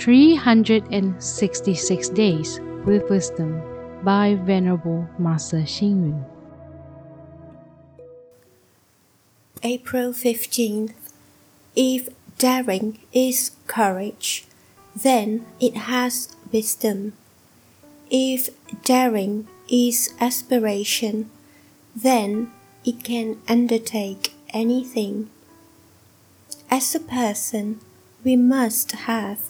366 Days with Wisdom by Venerable Master Xing Yun. April 15th. If daring is courage, then it has wisdom. If daring is aspiration, then it can undertake anything. As a person, we must have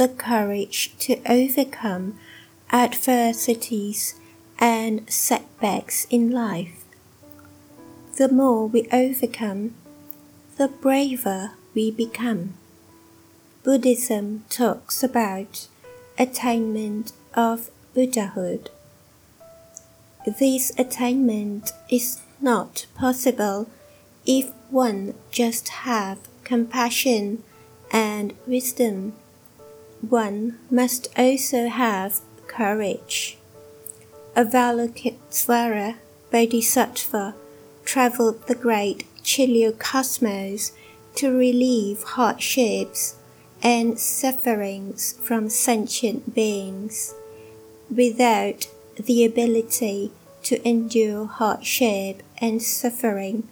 the courage to overcome adversities and setbacks in life. The more we overcome, the braver we become. Buddhism talks about attainment of Buddhahood. This attainment is not possible if one just have compassion and wisdom. One must also have courage. Avalokitesvara Bodhisattva traveled the great chiliocosm to relieve hardships and sufferings from sentient beings. Without the ability to endure hardship and suffering,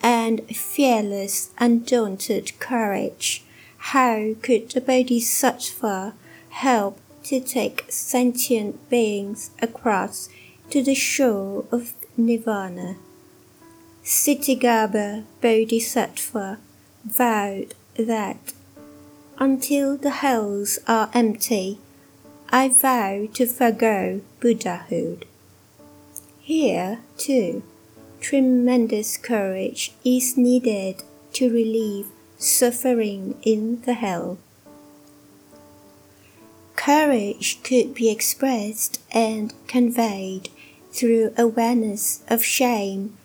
and fearless, undaunted courage, how could the Bodhisattva help to take sentient beings across to the shore of Nirvana? Ksitigarbha Bodhisattva vowed that until the hells are empty, I vow to forego Buddhahood. Here, too, tremendous courage is needed to relieve suffering in the hell. Courage could be expressed and conveyed through awareness of shame,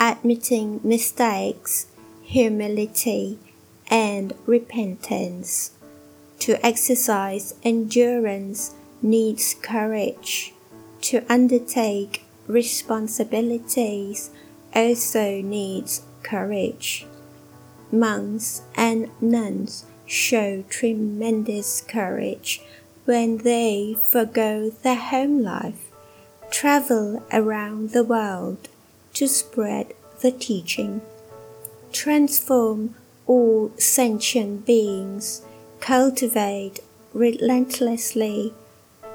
admitting mistakes, humility, and repentance. To exercise endurance needs courage. To undertake responsibilities also needs courage. Monks and nuns show tremendous courage when they forego their home life, travel around the world to spread the teaching, transform all sentient beings, cultivate relentlessly,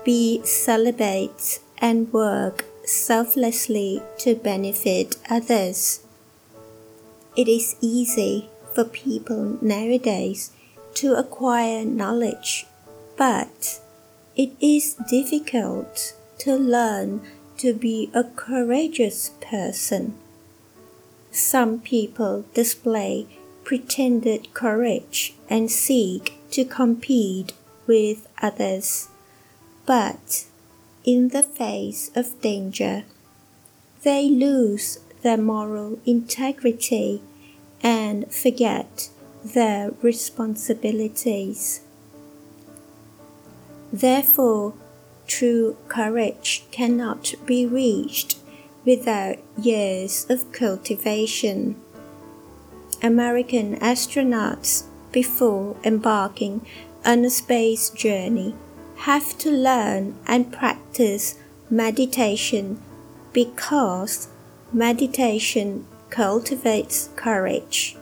be celibate, and work selflessly to benefit others. It is easy for people nowadays to acquire knowledge, but it is difficult to learn to be a courageous person. Some people display pretended courage and seek to compete with others, but in the face of danger, they lose their moral integrity and forget their responsibilities. Therefore, true courage cannot be reached without years of cultivation. American astronauts, before embarking on a space journey, have to learn and practice meditation because meditation cultivates courage.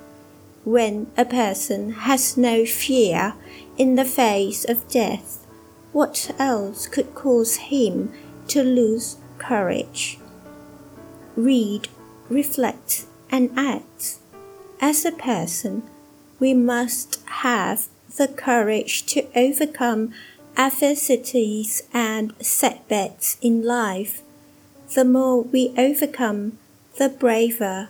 When a person has no fear in the face of death, what else could cause him to lose courage? Read, reflect, and act. As a person, we must have the courage to overcome adversities and setbacks in life, the more we overcome, the braver